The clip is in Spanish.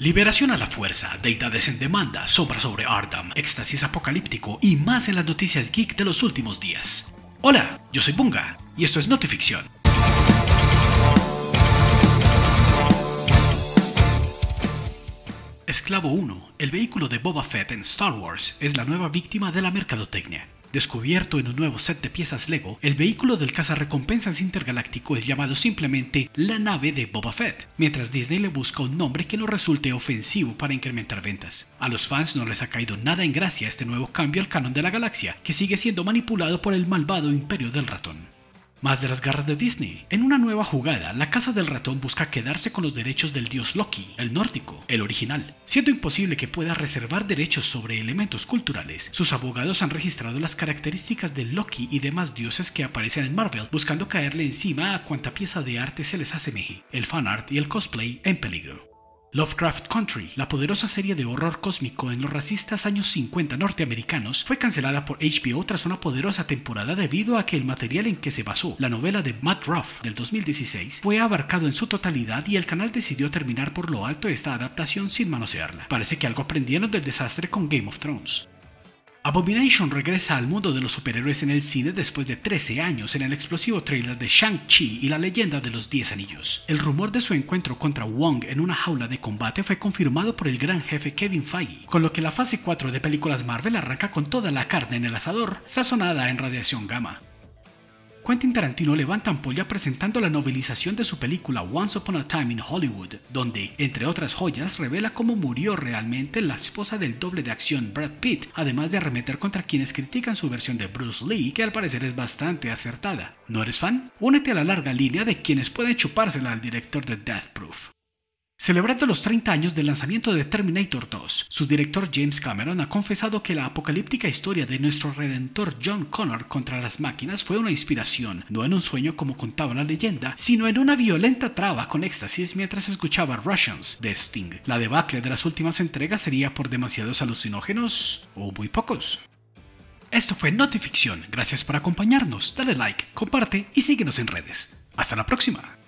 Liberación a la fuerza, deidades en demanda, sombra sobre Ardam, éxtasis apocalíptico y más en las noticias geek de los últimos días. Hola, yo soy Bunga y esto es Notificción. Esclavo 1, el vehículo de Boba Fett en Star Wars, es la nueva víctima de la mercadotecnia. Descubierto en un nuevo set de piezas Lego, el vehículo del cazarrecompensas intergaláctico es llamado simplemente la nave de Boba Fett, mientras Disney le busca un nombre que no resulte ofensivo para incrementar ventas. A los fans no les ha caído nada en gracia este nuevo cambio al canon de la galaxia, que sigue siendo manipulado por el malvado imperio del ratón. Más de las garras de Disney. En una nueva jugada, la Casa del Ratón busca quedarse con los derechos del dios Loki, el nórdico, el original. Siendo imposible que pueda reservar derechos sobre elementos culturales, sus abogados han registrado las características de Loki y demás dioses que aparecen en Marvel, buscando caerle encima a cuanta pieza de arte se les asemeje. El fanart y el cosplay en peligro. Lovecraft Country, la poderosa serie de horror cósmico en los racistas años 50 norteamericanos, fue cancelada por HBO tras una poderosa temporada debido a que el material en que se basó, la novela de Matt Ruff del 2016, fue abarcado en su totalidad y el canal decidió terminar por lo alto esta adaptación sin manosearla. Parece que algo aprendieron del desastre con Game of Thrones. Abomination regresa al mundo de los superhéroes en el cine después de 13 años en el explosivo trailer de Shang-Chi y la leyenda de los 10 anillos. El rumor de su encuentro contra Wong en una jaula de combate fue confirmado por el gran jefe Kevin Feige, con lo que la fase 4 de películas Marvel arranca con toda la carne en el asador, sazonada en radiación gamma. Quentin Tarantino levanta ampolla presentando la novelización de su película Once Upon a Time in Hollywood, donde, entre otras joyas, revela cómo murió realmente la esposa del doble de acción Brad Pitt, además de arremeter contra quienes critican su versión de Bruce Lee, que al parecer es bastante acertada. ¿No eres fan? Únete a la larga línea de quienes pueden chupársela al director de Death. Celebrando los 30 años del lanzamiento de Terminator 2, su director James Cameron ha confesado que la apocalíptica historia de nuestro redentor John Connor contra las máquinas fue una inspiración, no en un sueño como contaba la leyenda, sino en una violenta traba con éxtasis mientras escuchaba Russians de Sting. La debacle de las últimas entregas sería por demasiados alucinógenos o muy pocos. Esto fue Notificción, gracias por acompañarnos, dale like, comparte y síguenos en redes. Hasta la próxima.